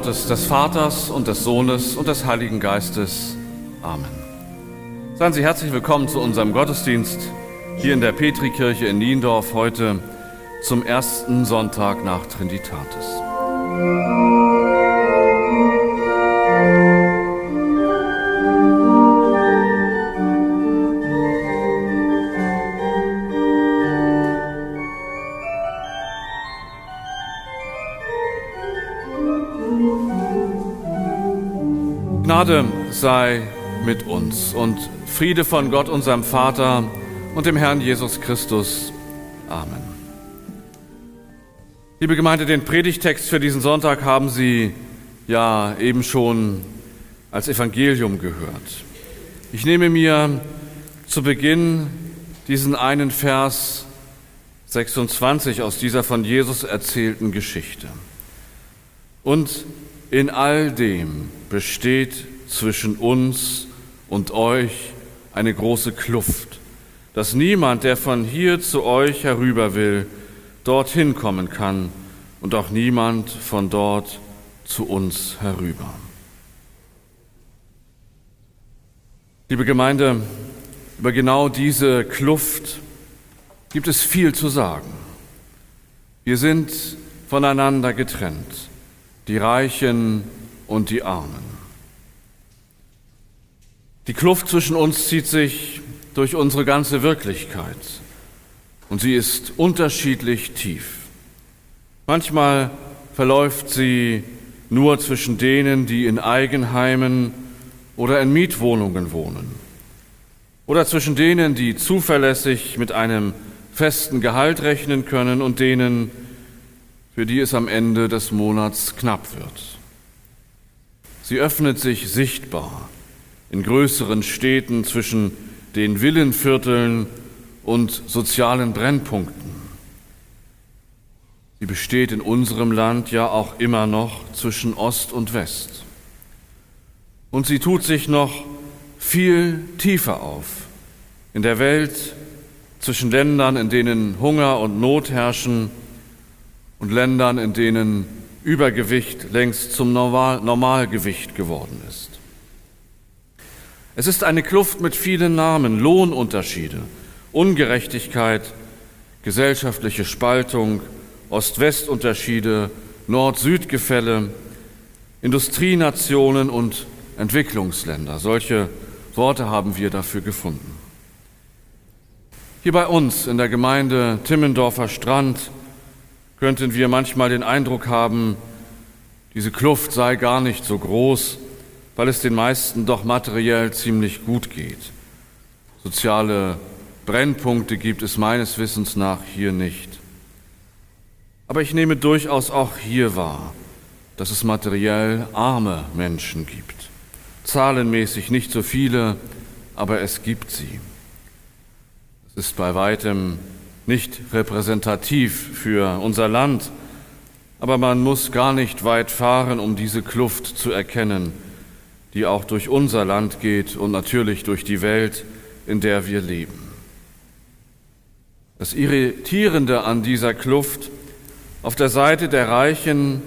Gottes, des Vaters und des Sohnes und des Heiligen Geistes. Amen. Seien Sie herzlich willkommen zu unserem Gottesdienst hier in der Petrikirche in Niendorf heute zum ersten Sonntag nach Trinitatis. Gnade sei mit uns und Friede von Gott, unserem Vater und dem Herrn Jesus Christus. Amen. Liebe Gemeinde, den Predigtext für diesen Sonntag haben Sie ja eben schon als Evangelium gehört. Ich nehme mir zu Beginn diesen einen Vers 26 aus dieser von Jesus erzählten Geschichte. Und in all dem besteht zwischen uns und euch eine große Kluft, dass niemand, der von hier zu euch herüber will, dorthin kommen kann und auch niemand von dort zu uns herüber. Liebe Gemeinde, über genau diese Kluft gibt es viel zu sagen. Wir sind voneinander getrennt die Reichen und die Armen. Die Kluft zwischen uns zieht sich durch unsere ganze Wirklichkeit und sie ist unterschiedlich tief. Manchmal verläuft sie nur zwischen denen, die in Eigenheimen oder in Mietwohnungen wohnen oder zwischen denen, die zuverlässig mit einem festen Gehalt rechnen können und denen, für die es am Ende des Monats knapp wird. Sie öffnet sich sichtbar in größeren Städten zwischen den Villenvierteln und sozialen Brennpunkten. Sie besteht in unserem Land ja auch immer noch zwischen Ost und West. Und sie tut sich noch viel tiefer auf in der Welt zwischen Ländern, in denen Hunger und Not herrschen und Ländern, in denen Übergewicht längst zum Normal Normalgewicht geworden ist. Es ist eine Kluft mit vielen Namen, Lohnunterschiede, Ungerechtigkeit, gesellschaftliche Spaltung, Ost-West-Unterschiede, Nord-Süd-Gefälle, Industrienationen und Entwicklungsländer. Solche Worte haben wir dafür gefunden. Hier bei uns in der Gemeinde Timmendorfer Strand könnten wir manchmal den Eindruck haben, diese Kluft sei gar nicht so groß, weil es den meisten doch materiell ziemlich gut geht. Soziale Brennpunkte gibt es meines Wissens nach hier nicht. Aber ich nehme durchaus auch hier wahr, dass es materiell arme Menschen gibt. Zahlenmäßig nicht so viele, aber es gibt sie. Es ist bei weitem nicht repräsentativ für unser Land, aber man muss gar nicht weit fahren, um diese Kluft zu erkennen, die auch durch unser Land geht und natürlich durch die Welt, in der wir leben. Das Irritierende an dieser Kluft auf der Seite der Reichen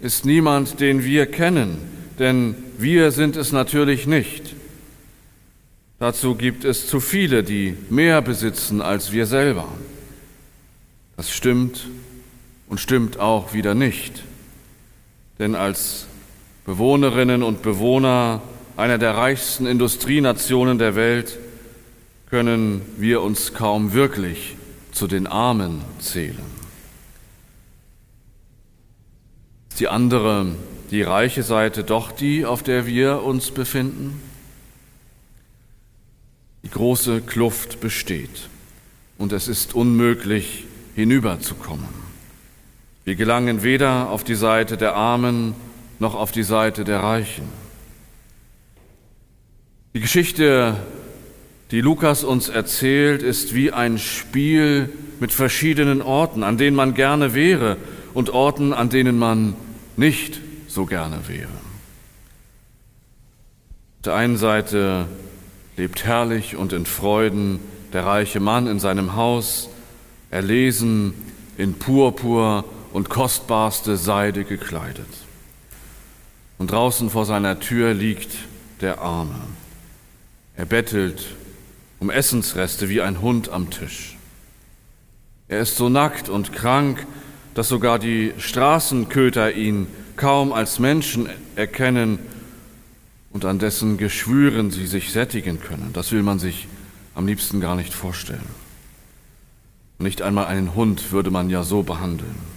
ist niemand, den wir kennen, denn wir sind es natürlich nicht. Dazu gibt es zu viele, die mehr besitzen als wir selber. Das stimmt und stimmt auch wieder nicht. Denn als Bewohnerinnen und Bewohner einer der reichsten Industrienationen der Welt können wir uns kaum wirklich zu den Armen zählen. Ist die andere, die reiche Seite doch die, auf der wir uns befinden? Die große Kluft besteht und es ist unmöglich, hinüberzukommen. Wir gelangen weder auf die Seite der Armen noch auf die Seite der Reichen. Die Geschichte, die Lukas uns erzählt, ist wie ein Spiel mit verschiedenen Orten, an denen man gerne wäre und Orten, an denen man nicht so gerne wäre. Auf der einen Seite lebt herrlich und in Freuden der reiche Mann in seinem Haus, erlesen, in Purpur und kostbarste Seide gekleidet. Und draußen vor seiner Tür liegt der Arme. Er bettelt um Essensreste wie ein Hund am Tisch. Er ist so nackt und krank, dass sogar die Straßenköter ihn kaum als Menschen erkennen und an dessen Geschwüren sie sich sättigen können. Das will man sich am liebsten gar nicht vorstellen. Nicht einmal einen Hund würde man ja so behandeln.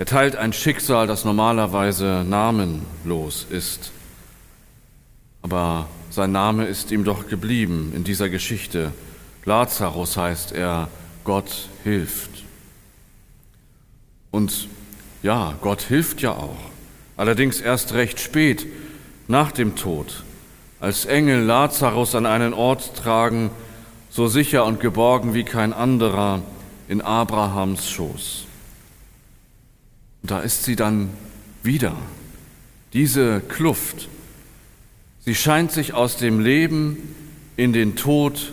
Er teilt ein Schicksal, das normalerweise namenlos ist. Aber sein Name ist ihm doch geblieben in dieser Geschichte. Lazarus heißt er, Gott hilft. Und ja, Gott hilft ja auch, allerdings erst recht spät nach dem Tod, als Engel Lazarus an einen Ort tragen, so sicher und geborgen wie kein anderer in Abrahams Schoß. Und da ist sie dann wieder, diese Kluft. Sie scheint sich aus dem Leben in den Tod,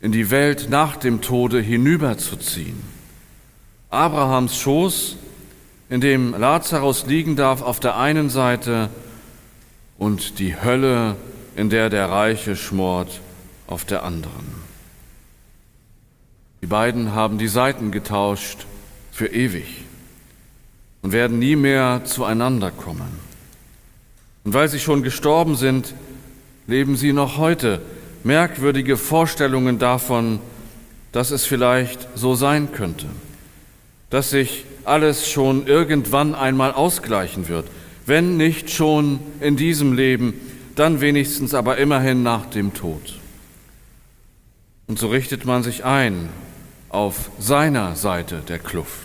in die Welt nach dem Tode hinüberzuziehen. Abrahams Schoß, in dem Lazarus liegen darf auf der einen Seite und die Hölle, in der der Reiche schmort, auf der anderen. Die beiden haben die Seiten getauscht für ewig und werden nie mehr zueinander kommen. Und weil sie schon gestorben sind, leben sie noch heute merkwürdige Vorstellungen davon, dass es vielleicht so sein könnte, dass sich alles schon irgendwann einmal ausgleichen wird, wenn nicht schon in diesem Leben, dann wenigstens aber immerhin nach dem Tod. Und so richtet man sich ein auf seiner Seite der Kluft.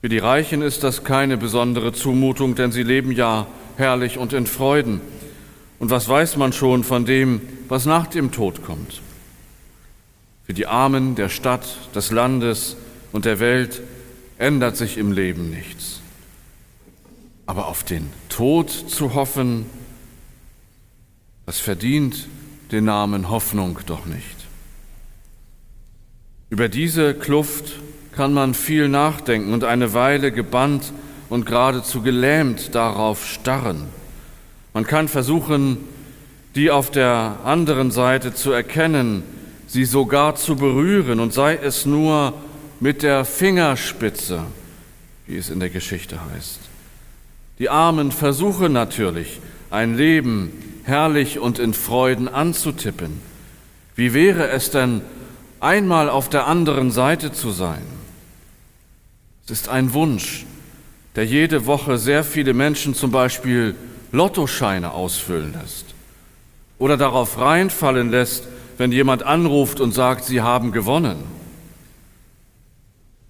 Für die Reichen ist das keine besondere Zumutung, denn sie leben ja herrlich und in Freuden. Und was weiß man schon von dem, was nach dem Tod kommt? Für die Armen der Stadt, des Landes und der Welt ändert sich im Leben nichts. Aber auf den Tod zu hoffen, das verdient den Namen Hoffnung doch nicht. Über diese Kluft kann man viel nachdenken und eine Weile gebannt und geradezu gelähmt darauf starren. Man kann versuchen, die auf der anderen Seite zu erkennen, sie sogar zu berühren und sei es nur mit der Fingerspitze, wie es in der Geschichte heißt. Die Armen versuchen natürlich, ein Leben herrlich und in Freuden anzutippen. Wie wäre es denn, einmal auf der anderen Seite zu sein. Es ist ein Wunsch, der jede Woche sehr viele Menschen zum Beispiel Lottoscheine ausfüllen lässt oder darauf reinfallen lässt, wenn jemand anruft und sagt, sie haben gewonnen.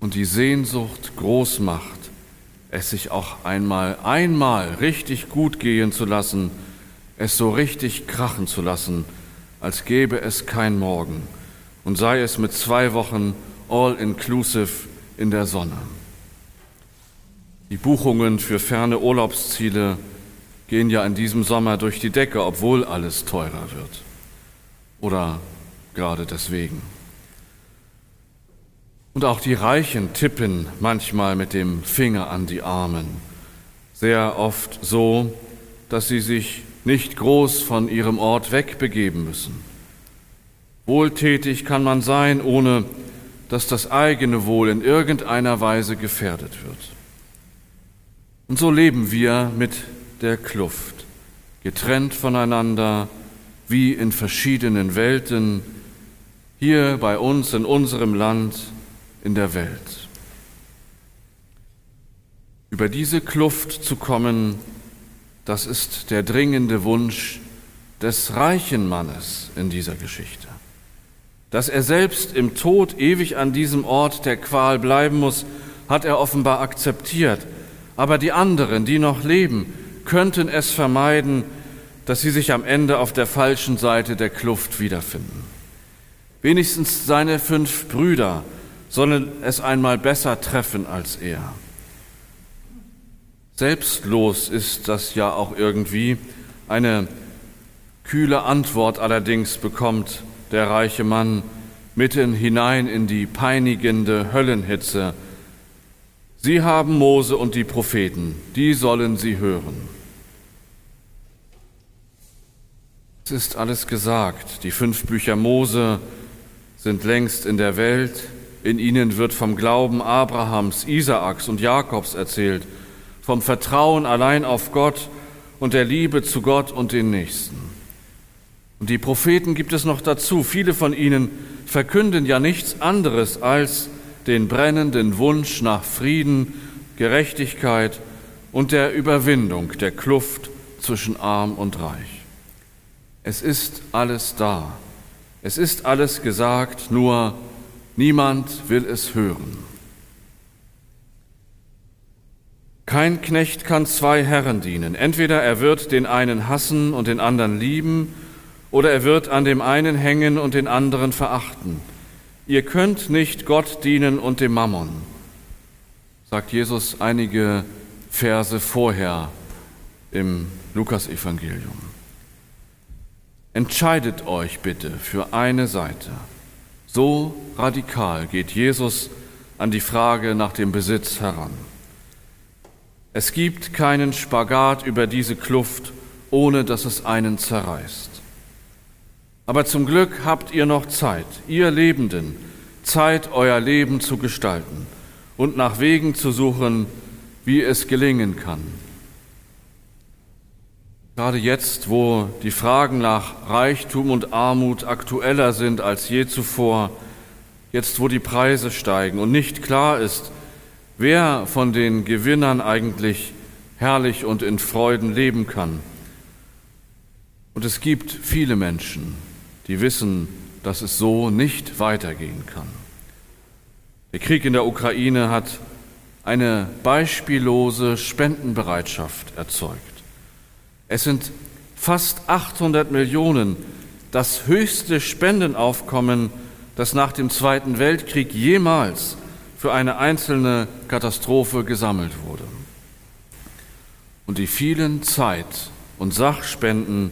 Und die Sehnsucht groß macht, es sich auch einmal, einmal richtig gut gehen zu lassen, es so richtig krachen zu lassen, als gäbe es kein Morgen und sei es mit zwei Wochen all-inclusive in der Sonne. Die Buchungen für ferne Urlaubsziele gehen ja in diesem Sommer durch die Decke, obwohl alles teurer wird. Oder gerade deswegen. Und auch die Reichen tippen manchmal mit dem Finger an die Armen, sehr oft so, dass sie sich nicht groß von ihrem Ort wegbegeben müssen. Wohltätig kann man sein, ohne dass das eigene Wohl in irgendeiner Weise gefährdet wird. Und so leben wir mit der Kluft, getrennt voneinander, wie in verschiedenen Welten, hier bei uns in unserem Land, in der Welt. Über diese Kluft zu kommen, das ist der dringende Wunsch des reichen Mannes in dieser Geschichte. Dass er selbst im Tod ewig an diesem Ort der Qual bleiben muss, hat er offenbar akzeptiert. Aber die anderen, die noch leben, könnten es vermeiden, dass sie sich am Ende auf der falschen Seite der Kluft wiederfinden. Wenigstens seine fünf Brüder sollen es einmal besser treffen als er. Selbstlos ist das ja auch irgendwie. Eine kühle Antwort allerdings bekommt der reiche Mann mitten hinein in die peinigende Höllenhitze. Sie haben Mose und die Propheten, die sollen sie hören. Es ist alles gesagt. Die fünf Bücher Mose sind längst in der Welt. In ihnen wird vom Glauben Abrahams, Isaaks und Jakobs erzählt, vom Vertrauen allein auf Gott und der Liebe zu Gott und den Nächsten. Und die Propheten gibt es noch dazu. Viele von ihnen verkünden ja nichts anderes als den brennenden Wunsch nach Frieden, Gerechtigkeit und der Überwindung der Kluft zwischen arm und reich. Es ist alles da. Es ist alles gesagt, nur niemand will es hören. Kein Knecht kann zwei Herren dienen. Entweder er wird den einen hassen und den anderen lieben, oder er wird an dem einen hängen und den anderen verachten. Ihr könnt nicht Gott dienen und dem Mammon, sagt Jesus einige Verse vorher im Lukasevangelium. Entscheidet euch bitte für eine Seite. So radikal geht Jesus an die Frage nach dem Besitz heran. Es gibt keinen Spagat über diese Kluft, ohne dass es einen zerreißt. Aber zum Glück habt ihr noch Zeit, ihr Lebenden, Zeit, euer Leben zu gestalten und nach Wegen zu suchen, wie es gelingen kann. Gerade jetzt, wo die Fragen nach Reichtum und Armut aktueller sind als je zuvor, jetzt wo die Preise steigen und nicht klar ist, wer von den Gewinnern eigentlich herrlich und in Freuden leben kann. Und es gibt viele Menschen, die wissen, dass es so nicht weitergehen kann. Der Krieg in der Ukraine hat eine beispiellose Spendenbereitschaft erzeugt. Es sind fast 800 Millionen, das höchste Spendenaufkommen, das nach dem Zweiten Weltkrieg jemals für eine einzelne Katastrophe gesammelt wurde. Und die vielen Zeit- und Sachspenden,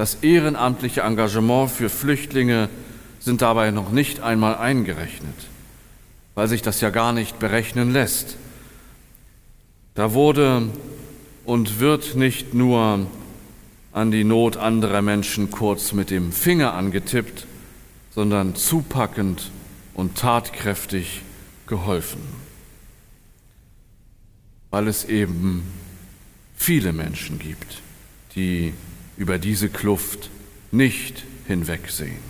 das ehrenamtliche Engagement für Flüchtlinge sind dabei noch nicht einmal eingerechnet, weil sich das ja gar nicht berechnen lässt. Da wurde und wird nicht nur an die Not anderer Menschen kurz mit dem Finger angetippt, sondern zupackend und tatkräftig geholfen, weil es eben viele Menschen gibt, die über diese Kluft nicht hinwegsehen.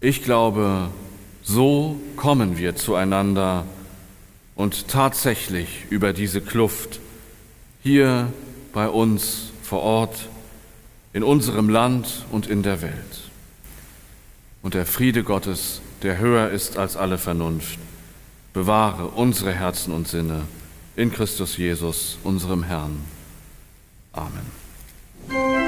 Ich glaube, so kommen wir zueinander und tatsächlich über diese Kluft hier bei uns vor Ort, in unserem Land und in der Welt. Und der Friede Gottes, der höher ist als alle Vernunft, bewahre unsere Herzen und Sinne in Christus Jesus, unserem Herrn. Amen. Thank you.